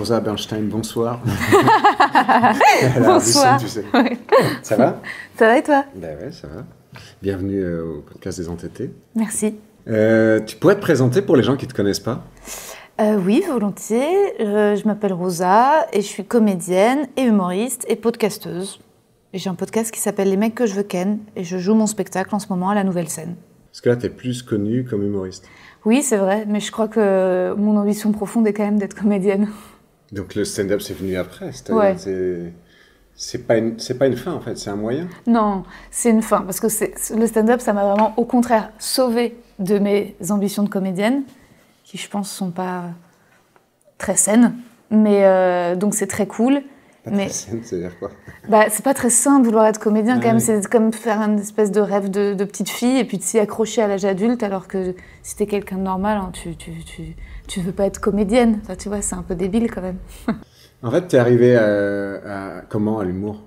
Rosa Bernstein, bonsoir. bonsoir. tu sais. Ça va? Ça va et toi? Ben ouais, ça va. Bienvenue euh, au podcast des entêtés. Merci. Euh, tu pourrais te présenter pour les gens qui ne te connaissent pas? Euh, Oui, volontiers. je m'appelle Rosa et je suis comédienne et humoriste et podcasteuse. J'ai un podcast qui s'appelle Les mecs que je veux ken et je joue mon spectacle en ce moment à la Nouvelle Scène. Parce que là, tu es plus connue comme humoriste. Oui, c'est vrai, mais je crois que mon ambition profonde est quand même d'être comédienne. Donc le stand-up, c'est venu après ouais. C'est pas, une, pas une fin, en fait, c'est un moyen Non, c'est une fin, parce que le stand-up, ça m'a vraiment, au contraire, sauvé de mes ambitions de comédienne, qui, je pense, sont pas très saines. Mais euh, donc c'est très cool. Pas mais c'est-à-dire quoi? Bah, C'est pas très sain de vouloir être comédien quand même. C'est comme faire une espèce de rêve de, petite fille et puis de s'y accrocher à l'âge adulte alors que si t'es quelqu'un de normal, hein, tu, tu, tu, tu, veux pas être comédienne. tu vois, c'est un peu débile quand même. en fait, t'es arrivée à, comment à l'humour?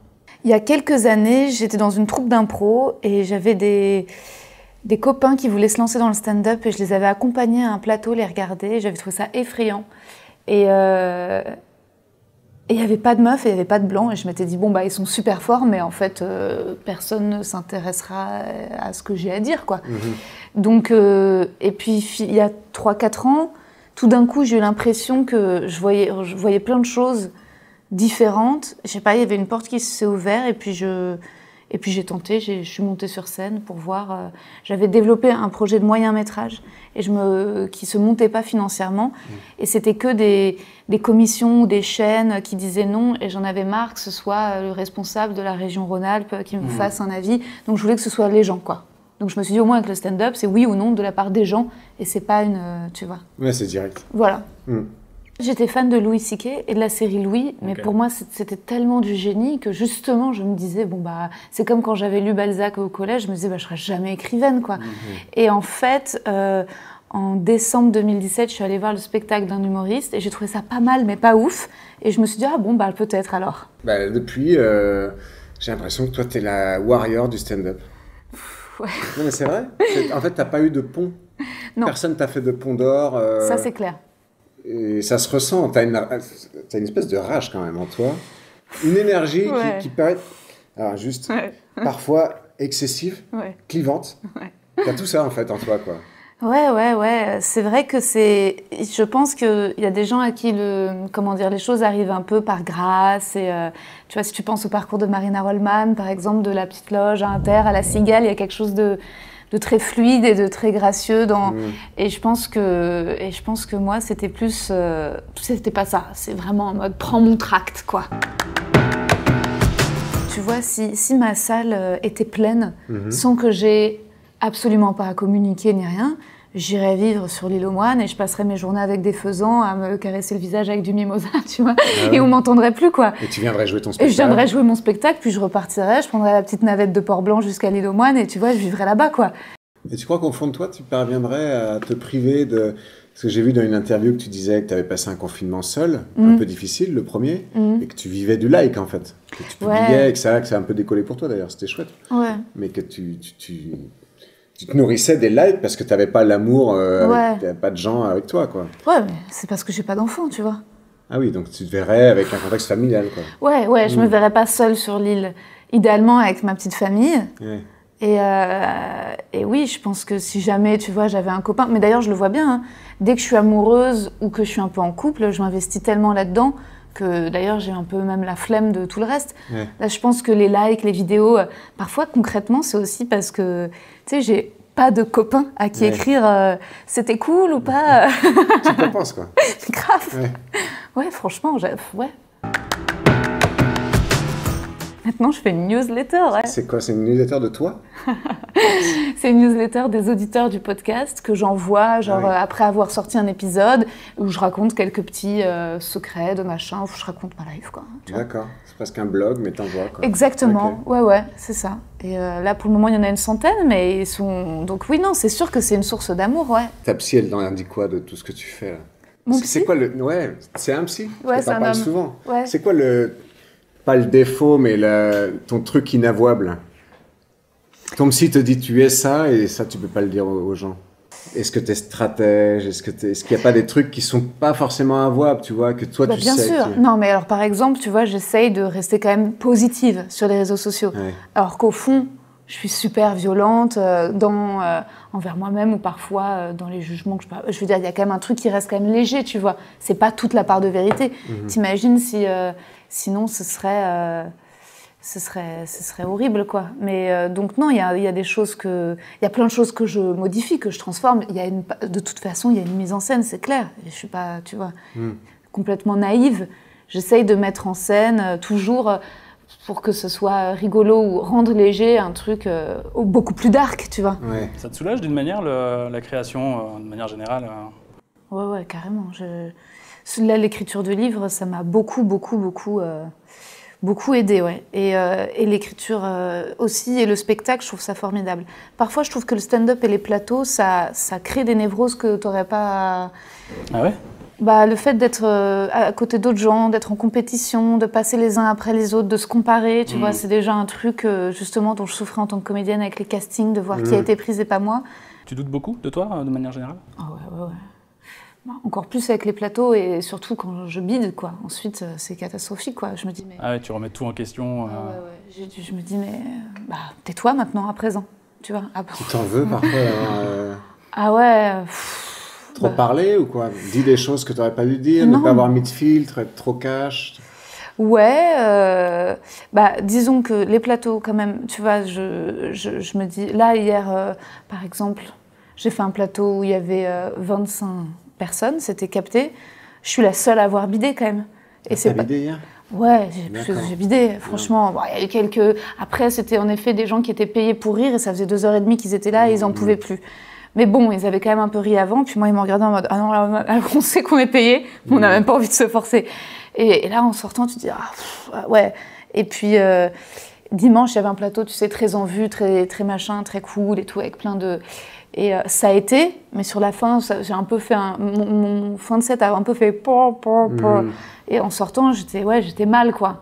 Il y a quelques années, j'étais dans une troupe d'impro et j'avais des des copains qui voulaient se lancer dans le stand-up et je les avais accompagnés à un plateau, les regarder. J'avais trouvé ça effrayant. Et, euh, et il n'y avait pas de meufs et il n'y avait pas de blancs. Et je m'étais dit, bon, bah, ils sont super forts, mais en fait, euh, personne ne s'intéressera à ce que j'ai à dire, quoi. Mhm. Donc, euh, et puis, il y a 3-4 ans, tout d'un coup, j'ai eu l'impression que je voyais, je voyais plein de choses différentes. Je sais pas, il y avait une porte qui s'est ouverte et puis je et puis j'ai tenté, je suis montée sur scène pour voir. Euh, j'avais développé un projet de moyen métrage et je me, qui se montait pas financièrement. Mmh. Et c'était que des, des, commissions ou des chaînes qui disaient non. Et j'en avais marre que ce soit le responsable de la région Rhône-Alpes qui me mmh. fasse un avis. Donc je voulais que ce soit les gens, quoi. Donc je me suis dit au moins avec le stand-up, c'est oui ou non de la part des gens et c'est pas une, euh, tu vois. Ouais, c'est direct. Voilà. Mmh. J'étais fan de Louis C.K. et de la série Louis, mais pour moi c'était tellement du génie que justement je me disais bon bah c'est comme quand j'avais lu Balzac au collège, je me disais bah je serai jamais écrivaine quoi. Mhm. Et en fait euh, en décembre 2017, je suis allée voir le spectacle d'un humoriste et j'ai trouvé ça pas mal mais pas ouf et je me suis dit ah bon bah peut-être alors. Bah, depuis euh, j'ai l'impression que toi tu es la warrior du stand-up. Ouais. Non mais c'est vrai. En fait t'as pas eu de pont. Non. Personne t'a fait de pont d'or. Euh, ça c'est clair. Et ça se ressent. Tu as, une espèce de rage quand même en toi. Une énergie qui, qui, paraît, alors juste, parfois excessive, clivante. Tu as tout ça en fait en toi, quoi. Ouais, ouais, ouais. C'est vrai que c'est. Je pense qu'il y a des gens à qui le, comment dire, les choses arrivent un peu par grâce. Et euh, tu vois, si tu penses au parcours de Marina Rollman, par exemple, de la petite loge à Inter à la Cigale, il y a quelque chose de, de très fluide et de très gracieux dans mm. et je pense que et je pense que moi c'était plus euh, c'était pas ça c'est vraiment en mode prends mon tract quoi tu vois si, si ma salle euh, était pleine mm-hmm. sans que j'ai absolument pas à communiquer ni rien j'irais vivre sur l'île aux moines et je passerais mes journées avec des faisans à me caresser le visage avec du mimosa, tu vois. Ah et on m'entendrait plus, quoi. Et tu viendrais jouer ton spectacle. Et je viendrais jouer mon spectacle, puis je repartirais, je prendrais la petite navette de Port-Blanc jusqu'à l'île aux moines et tu vois, je vivrais là-bas, quoi. Et tu crois qu'au fond de toi, tu parviendrais à te priver de... Parce que j'ai vu dans une interview que tu disais que tu avais passé un confinement seul, un mm. peu difficile, le premier, mm. et que tu vivais du like, en fait. Que tu publiais, et que ça, que ça a un peu décollé pour toi, d'ailleurs, c'était chouette. Ouais. Mais que tu, tu tu te nourrissais des likes parce que tu n'avais pas l'amour, euh, pas de gens avec toi, quoi. Ouais, mais c'est parce que j'ai pas d'enfants, tu vois. Ah oui, donc tu te verrais avec un contexte familial, quoi. Ouais, ouais, je me hmm. verrais pas seule sur l'île. Idéalement avec ma petite famille. Et, euh, et, oui, je pense que si jamais, tu vois, j'avais un copain, mais d'ailleurs, je le vois bien, hein. dès que je suis amoureuse ou que je suis un peu en couple, je m'investis tellement là-dedans que d'ailleurs j'ai un peu même la flemme de tout le reste. Là, je pense que les likes, les vidéos, euh, parfois concrètement, c'est aussi parce que, tu sais, j'ai pas de copains à qui écrire euh, c'était cool ou pas. tu te penses quoi. Grave. Ouais, franchement, ouais. Maintenant, je fais une newsletter. Ouais. C'est quoi C'est une newsletter de toi? C'est une newsletter des auditeurs du podcast que j'envoie genre ah euh, après avoir sorti un épisode où je raconte quelques petits euh, secrets de machin, où je raconte ma life quoi. D'accord. C'est presque un blog, mais t'envoies quoi. Exactement. Ouais, ouais, c'est ça. Et euh, là, pour le moment, il y en a une centaine, mais ils sont. Donc oui, non, c'est sûr que c'est une source d'amour, ouais. Ta psy, elle en dit quoi de tout ce que tu fais là? C'est quoi le. Ouais, c'est un psy. Ouais, c'est un homme. souvent. C'est quoi le pas le défaut, mais ton truc inavouable? Ton psy te dit tu es ça et ça tu peux pas le dire aux, gens. est-ce que tu es stratège? Est-ce qu'il est n'y a pas des trucs qui sont pas forcément avouables, tu vois, que toi bah, tu bien sais sûr. Non, mais alors par exemple, tu vois, j'essaye de rester quand même positive sur les réseaux sociaux. Alors qu'au fond, je suis super violente euh, dans, euh, envers moi-même ou parfois euh, dans les jugements que je Je veux dire, il y a quand même un truc qui reste quand même léger, tu vois. C'est pas toute la part de vérité. Mhm. T'imagines si, sinon ce serait ce serait, ce serait horrible, quoi. Mais euh, donc non, il y a, y a, des choses que, il y a plein de choses que je modifie, que je transforme. Il y a une, de toute façon, il y a une mise en scène, c'est clair. Je suis pas, tu vois, hmm. complètement naïve. J'essaye de mettre en scène euh, toujours euh, pour que ce soit rigolo ou rendre léger un truc beaucoup plus dark, tu vois. Ça te soulage d'une manière la création, de manière générale Ouais, ouais, carrément. Je... l'écriture de livres, ça m'a beaucoup, beaucoup, beaucoup Beaucoup aidé, ouais. Et, euh, et l'écriture euh, aussi, et le spectacle, je trouve ça formidable. Parfois, je trouve que le stand-up et les plateaux, ça, ça crée des névroses que tu n'aurais pas. Ah ouais? Bah, le fait d'être euh, à côté d'autres gens, d'être en compétition, de passer les uns après les autres, de se comparer, tu vois, mm. c'est déjà un truc justement dont je souffrais en tant que comédienne avec les castings, de voir qui a mm. été prise et pas moi. Tu doutes beaucoup de toi, de manière générale? Ah ouais, ouais, ouais. Encore plus avec les plateaux et surtout quand je bide, quoi. Ensuite, euh, c'est catastrophique, quoi. Je me dis, mais... Ah ouais, tu remets tout en question. Euh. Ah ouais, ouais. Je, me dis, mais bah, tais-toi maintenant, à présent. Tu vois ah, Tu t'en veux parfois euh, Ah ouais. trop bah. parler ou quoi? Dis des choses que tu n'aurais pas dû dire, ne pas avoir mis de filtre, être trop cash Ouais, bah, disons que les plateaux, quand même, tu vois, je, je, je me dis, là, hier, par exemple, j'ai fait un plateau où il y avait 25 personne, c'était capté. Je suis la seule à avoir bidé quand même. Et c'est pas... bidé hier? Ouais, j'ai bidé, franchement. il y a eu quelques. Après, c'était en effet des gens qui étaient payés pour rire et ça faisait deux heures et demie qu'ils étaient là et ils n'en mmh. pouvaient plus. Mais bon, ils avaient quand même un peu ri avant. Puis moi, ils m'ont regardé en mode Ah non, là, on sait qu'on est payé, mais on n'a mmh. même pas envie de se forcer. Et, là, en sortant, tu te dis Ah, ah ouais. Et puis. Euh, dimanche, il y avait un plateau, tu sais, très en vue, très, très machin, très cool et tout, avec plein de. Et euh, ça a été, mais sur la fin, j'ai un peu fait un, mon, fin de set a un peu fait por. Et en sortant, j'étais ouais, j'étais mal quoi.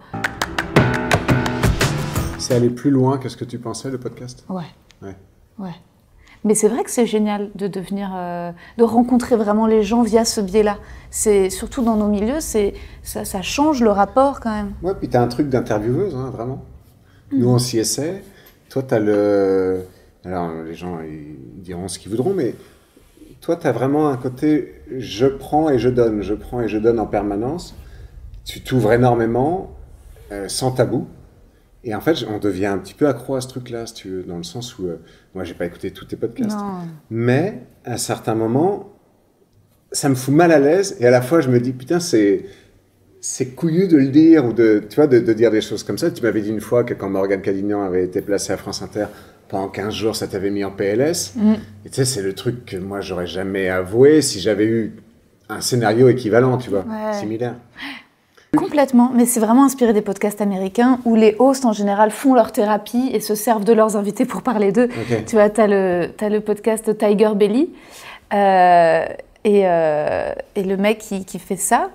C'est aller plus loin que ce que tu pensais le podcast? Ouais. Ouais. ouais. Mais c'est vrai que c'est génial de devenir, euh, de rencontrer vraiment les gens via ce biais-là. C'est surtout dans nos milieux, c'est ça, ça, change le rapport quand même. Ouais, puis tu as un truc d'intervieweuse, hein, vraiment. Nous, on s'y essaie. Toi, tu as le alors, les gens ils diront ce qu'ils voudront, mais toi, tu as vraiment un côté je prends et je donne, je prends et je donne en permanence. Tu t'ouvres énormément, euh, sans tabou. Et en fait, on devient un petit peu accro à ce truc-là, si tu veux, dans le sens où, moi, euh, moi, j'ai pas écouté tous tes podcasts. Mais, à un certain moment, ça me fout mal à l'aise. Et à la fois, je me dis, putain, c'est, c'est couillu de le dire, ou de, tu vois, de, de, dire des choses comme ça. Tu m'avais dit une fois que quand Morgane Cadignan avait été placé à France Inter, pendant 15 jours, ça t'avait mis en PLS. Mm. Et tu sais, c'est le truc que moi, j'aurais jamais avoué si j'avais eu un scénario équivalent, tu vois, similaire. Complètement, mais c'est vraiment inspiré des podcasts américains où les hosts en général font leur thérapie et se servent de leurs invités pour parler d'eux. Tu vois, tu as, as, le podcast Tiger Belly euh, et, euh, et, le mec qui, qui fait ça.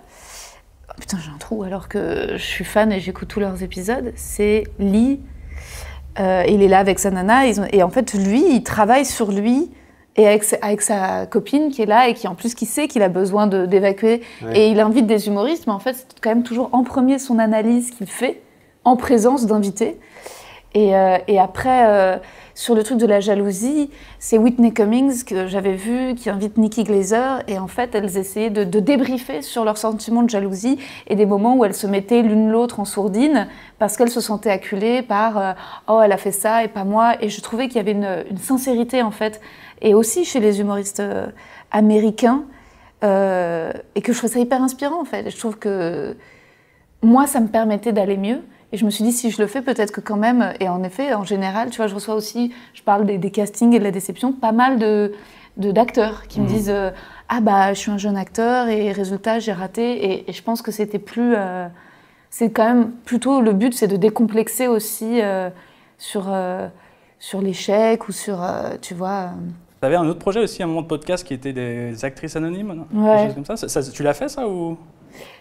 Oh, putain, j'ai un trou alors que je suis fan et j'écoute tous leurs épisodes. C'est Lee euh, il est là avec sa nana. et en fait, lui, il travaille sur lui et avec, sa copine qui est là et qui en plus qui sait qu'il a besoin d'évacuer. Et il invite des humoristes, mais en fait, c'est quand même toujours en premier son analyse qu'il fait en présence d'invités. Et, euh, après, euh, sur le truc de la jalousie, c'est Whitney Cummings que j'avais vu qui invite Nikki Glazer et en fait elles essayaient de, débriefer sur leurs sentiments de jalousie et des moments où elles se mettaient l'une l'autre en sourdine parce qu'elles se sentaient acculées par euh, oh elle a fait ça et pas moi et je trouvais qu'il y avait une, sincérité en fait et aussi chez les humoristes américains et que je trouvais ça hyper inspirant en fait. Je trouve que moi ça me permettait d'aller mieux et je me suis dit, si je le fais, peut-être que quand même, et en effet, en général, tu vois, je reçois aussi, je parle des, castings et de la déception, pas mal de d'acteurs qui me mmh. disent euh, ah bah je suis un jeune acteur et résultat j'ai raté et, je pense que c'était plus euh, c'est quand même plutôt le but c'est de décomplexer aussi euh, sur sur l'échec ou sur tu vois tu avais un autre projet aussi un moment de podcast qui était des actrices anonymes ouais. comme ça. ça tu l'as fait ça ou?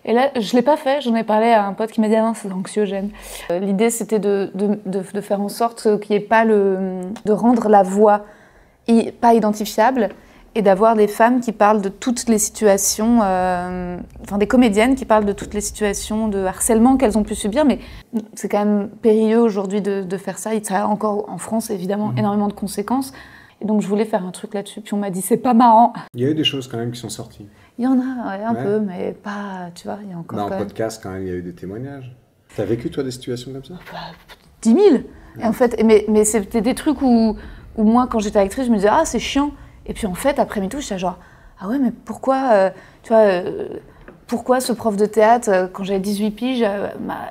Et là, je ne l'ai pas fait, j'en ai parlé à un pote qui m'a dit ah non, c'est anxiogène. Euh, l'idée, c'était de, de, de, faire en sorte qu'il n'y ait pas le. de rendre la voix pas identifiable et d'avoir des femmes qui parlent de toutes les situations, euh, enfin des comédiennes qui parlent de toutes les situations de harcèlement qu'elles ont pu subir. Mais c'est quand même périlleux aujourd'hui de, faire ça. Ça a encore en France évidemment mhm. énormément de conséquences. Et donc je voulais faire un truc là-dessus. Puis on m'a dit c'est pas marrant. Il y a eu des choses quand même qui sont sorties. Il y en a un peu, mais pas, tu vois, il y a encore. Dans le podcast quand même, il y a eu des témoignages. T'as vécu toi des situations comme ça? 10 000. Et en fait, mais, mais c'était des trucs où, où moi, quand j'étais actrice, je me disais ah c'est chiant. Et puis en fait, après tout, j'étais genre, ah ouais, mais pourquoi, euh, tu vois, euh, pourquoi ce prof de théâtre, euh, quand j'avais 18 piges, m'a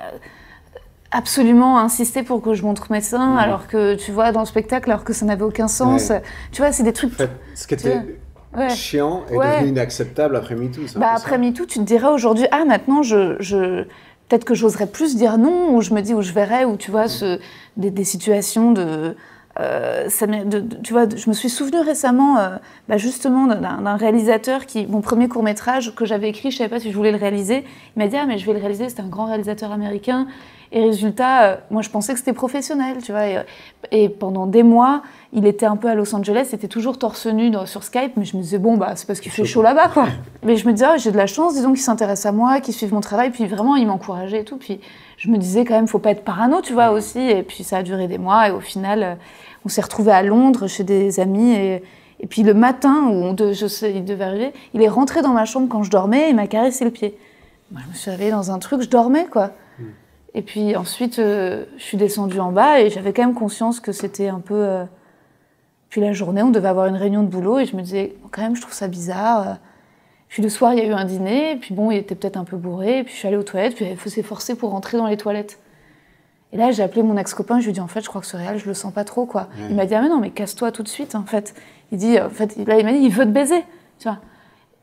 absolument insisté pour que je montre mes seins, mhm. alors que, tu vois, dans le spectacle, alors que ça n'avait aucun sens. Tu vois, c'est des trucs... En fait, ce qui était chiant est devenu inacceptable après MeToo. Bah, après MeToo, tu te dirais aujourd'hui, ah, maintenant, je... je peut-être que j'oserais plus dire non, ou je me dis, ou je verrais, ou tu vois, ce, des, des situations de euh, ça tu vois, je me suis souvenu récemment, euh, bah, justement, d'un réalisateur qui, mon premier court métrage que j'avais écrit, je savais pas si je voulais le réaliser. Il m'a dit ah mais je vais le réaliser. C'était un grand réalisateur américain. Et résultat, euh, moi je pensais que c'était professionnel, tu vois. Et, pendant des mois, il était un peu à Los Angeles, il était toujours torse nu sur Skype, mais je me disais bon bah c'est parce qu'il fait chaud là-bas quoi. mais je me disais ah, j'ai de la chance, disons qu'il s'intéresse à moi, qu'il suive mon travail, puis vraiment il m'encourageait et tout. Puis je me disais quand même faut pas être parano, tu vois aussi. Et puis ça a duré des mois et au final on s'est retrouvés à Londres chez des amis et, puis le matin où on je sais, il devait arriver, il est rentré dans ma chambre quand je dormais et m'a caressé le pied. Moi, je me suis réveillée dans un truc, je dormais quoi. Et puis ensuite, euh, je suis descendue en bas et j'avais quand même conscience que c'était un peu. Euh, puis la journée, on devait avoir une réunion de boulot et je me disais, quand même, je trouve ça bizarre. Puis le soir, il y a eu un dîner, et puis bon, il était peut-être un peu bourré, et puis je suis allée aux toilettes, puis il faut s'efforcer pour rentrer dans les toilettes. Et là, j'ai appelé mon ex-copain, je lui ai dit, en fait, je crois que ce réel, je le sens pas trop, quoi. Il m'a dit, ah mais non, mais casse-toi tout de suite, en fait. Il dit, en fait, là, il m'a dit, il veut te baiser, tu vois.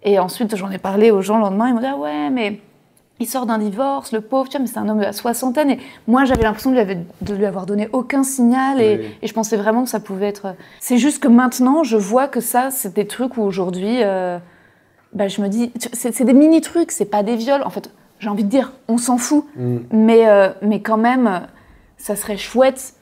Et ensuite, j'en ai parlé aux gens le lendemain, ils m'ont dit, ah ouais, mais il sort d'un divorce, le pauvre, tu vois, mais c'est un homme de la soixantaine. Et moi, j'avais l'impression de, lui avoir donné aucun signal, et, je pensais vraiment que ça pouvait être... C'est juste que maintenant, je vois que ça, c'est des trucs où aujourd'hui, euh, bah, je me dis, c'est des mini-trucs, c'est pas des viols. En fait, j'ai envie de dire, on s'en fout. Mm. Mais, euh, mais quand même ça serait chouette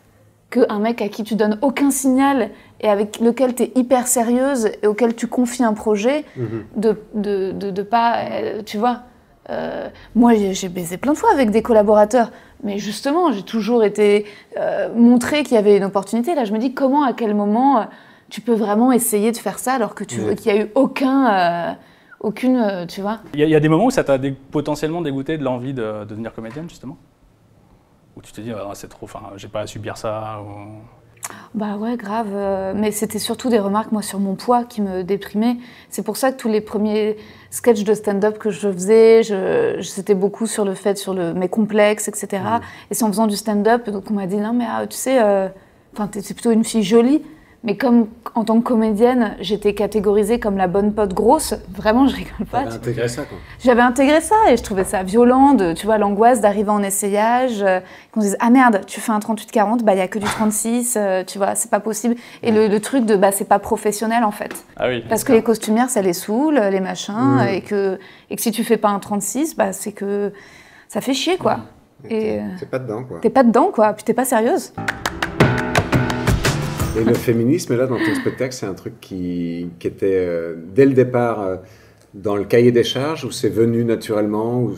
qu'un mec à qui tu donnes aucun signal et avec lequel tu es hyper sérieuse et auquel tu confies un projet, mhm. de, de, de, pas. Euh, tu vois. Euh, moi, j'ai baisé plein de fois avec des collaborateurs, mais justement, j'ai toujours été euh, montré qu'il y avait une opportunité. Là, je me dis comment, à quel moment tu peux vraiment essayer de faire ça alors que tu qu'il n'y a eu aucun. aucune, tu vois? Il y, a des moments où ça t'a potentiellement dégoûté de l'envie de devenir comédienne, justement? Où tu te dis, ah, c'est trop, enfin, j'ai pas à subir ça Bah ouais, grave. Euh, mais c'était surtout des remarques, moi, sur mon poids qui me déprimaient. C'est pour ça que tous les premiers sketchs de stand-up que je faisais, je, c'était beaucoup sur le fait, sur le, mes complexes, etc. Mmh. Et c'est en faisant du stand-up, donc on m'a dit, non, mais ah, tu sais, euh, enfin, c'est plutôt une fille jolie. Mais comme en tant que comédienne, j'étais catégorisée comme la bonne pote grosse, vraiment, je rigole pas. J'avais intégré ça, quoi. J'avais intégré ça et je trouvais ça violent, de, tu vois, l'angoisse d'arriver en essayage, euh, qu'on dise Ah merde, tu fais un 38-40, bah il n'y a que du 36, euh, tu vois, c'est pas possible. Et le, truc de Bah c'est pas professionnel en fait. Ah oui. Parce que les costumières, ça les saoule, les machins, et, que, et que si tu fais pas un 36, bah c'est que ça fait chier, quoi. Et t'es pas dedans, quoi. T'es pas dedans, quoi, puis t'es pas sérieuse. Et le féminisme, là, dans ton spectacle, c'est un truc qui, était euh, dès le départ euh, dans le cahier des charges ou c'est venu naturellement.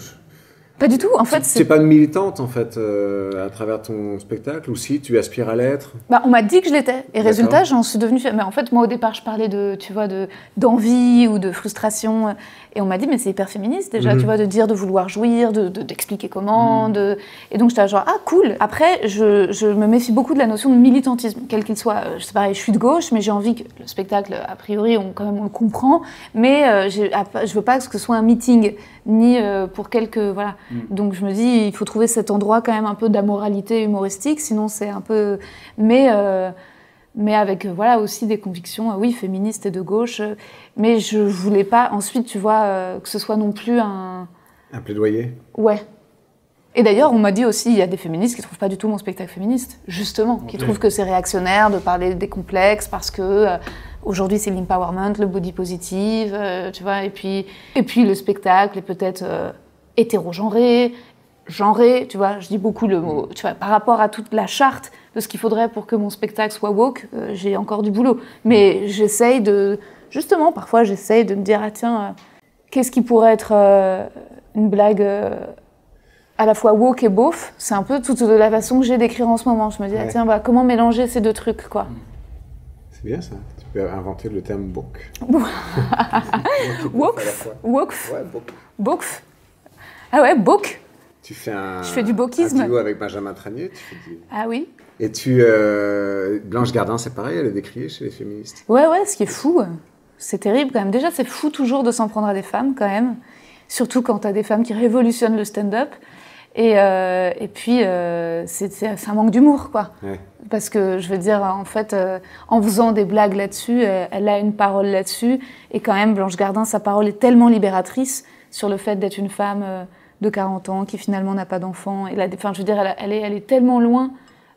Pas du tout, en fait. C'est pas une militante, en fait, euh, à travers ton spectacle, ou si tu aspires à l'être bah, On m'a dit que je l'étais, et résultat, j'en suis devenue. Mais en fait, moi, au départ, je parlais de, tu vois, d'envie ou de frustration. Et on m'a dit, mais c'est hyper féministe déjà, tu mhm. vois, de dire de vouloir jouir, d'expliquer de, comment. Mhm. De... Et donc j'étais genre, ah cool. Après, je, je, me méfie beaucoup de la notion de militantisme, quel qu'il soit. Je sais pas, je suis de gauche, mais j'ai envie que le spectacle, a priori, on, quand même, on le comprend. Mais euh, je veux pas que ce soit un meeting, ni euh, pour quelques. Voilà. Mhm. Donc je me dis, il faut trouver cet endroit quand même un peu d'amoralité humoristique, sinon c'est un peu. Mais. Euh, mais avec euh, voilà aussi des convictions, euh, oui, féministes et de gauche. Mais je voulais pas ensuite, tu vois, que ce soit non plus un. Un plaidoyer? Ouais. Et d'ailleurs, on m'a dit aussi, il y a des féministes qui trouvent pas du tout mon spectacle féministe, justement, qui trouvent que c'est réactionnaire de parler des complexes parce que aujourd'hui c'est l'empowerment, le body positive, tu vois, et puis, et puis le spectacle est peut-être hétérogenré, genré, tu vois, je dis beaucoup le mot, tu vois, par rapport à toute la charte de ce qu'il faudrait pour que mon spectacle soit woke, euh, j'ai encore du boulot. Mais j'essaye de, justement, parfois, j'essaye de me dire, ah tiens, euh, qu'est-ce qui pourrait être euh, une blague à la fois woke et beauf? C'est un peu toute la façon que j'ai d'écrire en ce moment. Je me dis, ah, tiens, bah, comment mélanger ces deux trucs, quoi? C'est bien ça. Tu peux inventer le terme woke. woke Woke Ah ouais, woke tu fais un, je fais du bokisme. duo avec Benjamin Tranier. Tu fais Ah oui. Et tu. Euh, Blanche Gardin, c'est pareil, elle est décriée chez les féministes. Ouais, ouais, ce qui est fou. C'est terrible quand même. Déjà, c'est fou toujours de s'en prendre à des femmes quand même. Surtout quand tu as des femmes qui révolutionnent le stand-up. Et, euh, et puis, euh, c'est un manque d'humour, quoi. Parce que, je veux dire, en fait, en faisant des blagues là-dessus, elle a une parole là-dessus. Et quand même, Blanche Gardin, sa parole est tellement libératrice sur le fait d'être une femme de 40 ans qui finalement n'a pas d'enfant. Et enfin, je veux dire, elle, est, elle est tellement loin,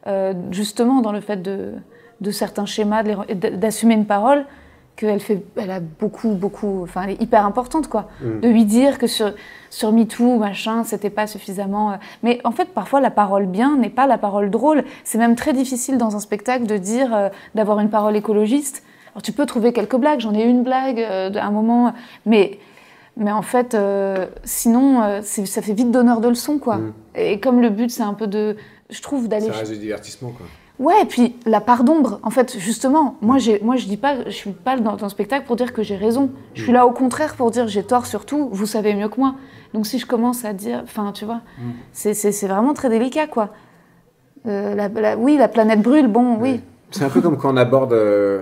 euh, justement, dans le fait de, de certains schémas, d'assumer une parole, qu'elle fait, elle a beaucoup, beaucoup, enfin, elle est hyper importante, quoi. Mm. De lui dire que sur, sur MeToo, machin, c'était pas suffisamment. Euh, mais en fait, parfois, la parole bien n'est pas la parole drôle. C'est même très difficile dans un spectacle de dire, euh, d'avoir une parole écologiste. Alors, tu peux trouver quelques blagues, j'en ai une blague à un moment, mais mais en fait, euh, sinon, euh, ça fait vite donneur de leçons, quoi. Mm. Et comme le but, c'est un peu de, je trouve, d'aller. Ça reste du divertissement, quoi. Ouais, et puis la part d'ombre, en fait, justement, moi, j'ai, moi, je dis pas, je suis pas dans un spectacle pour dire que j'ai raison. Je suis mm. là au contraire pour dire j'ai tort sur tout. Vous savez mieux que moi. Donc si je commence à dire, enfin, tu vois, mm. c'est, vraiment très délicat, quoi. Euh, oui, la planète brûle, bon, oui. C'est un peu comme quand on aborde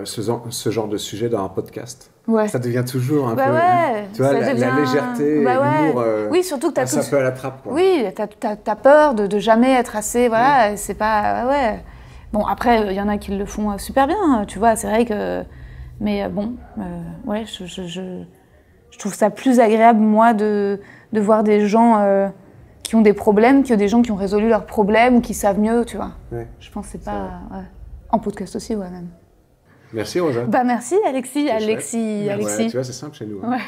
ce, ce genre de sujet dans un podcast. Ça devient toujours un bah peu. Ouais, tu vois, la, légèreté, bah l'humour. Euh, oui, surtout que tu as tout. un peu à la trappe. Quoi. Oui, tu as, peur de, de, jamais être assez. Voilà, c'est pas. Ouais. Bon, après, il y en a qui le font euh, super bien, tu vois, c'est vrai que. Mais euh, bon, ouais, je, je, je, trouve ça plus agréable, moi, de, de voir des gens qui ont des problèmes que des gens qui ont résolu leurs problèmes ou qui savent mieux, tu vois. Je pense que c'est pas. En podcast aussi, ouais, même. Merci Rosa. Bah merci Alexis, Alexis, Alexis. tu vois, c'est simple chez nous. Hein. Ouais.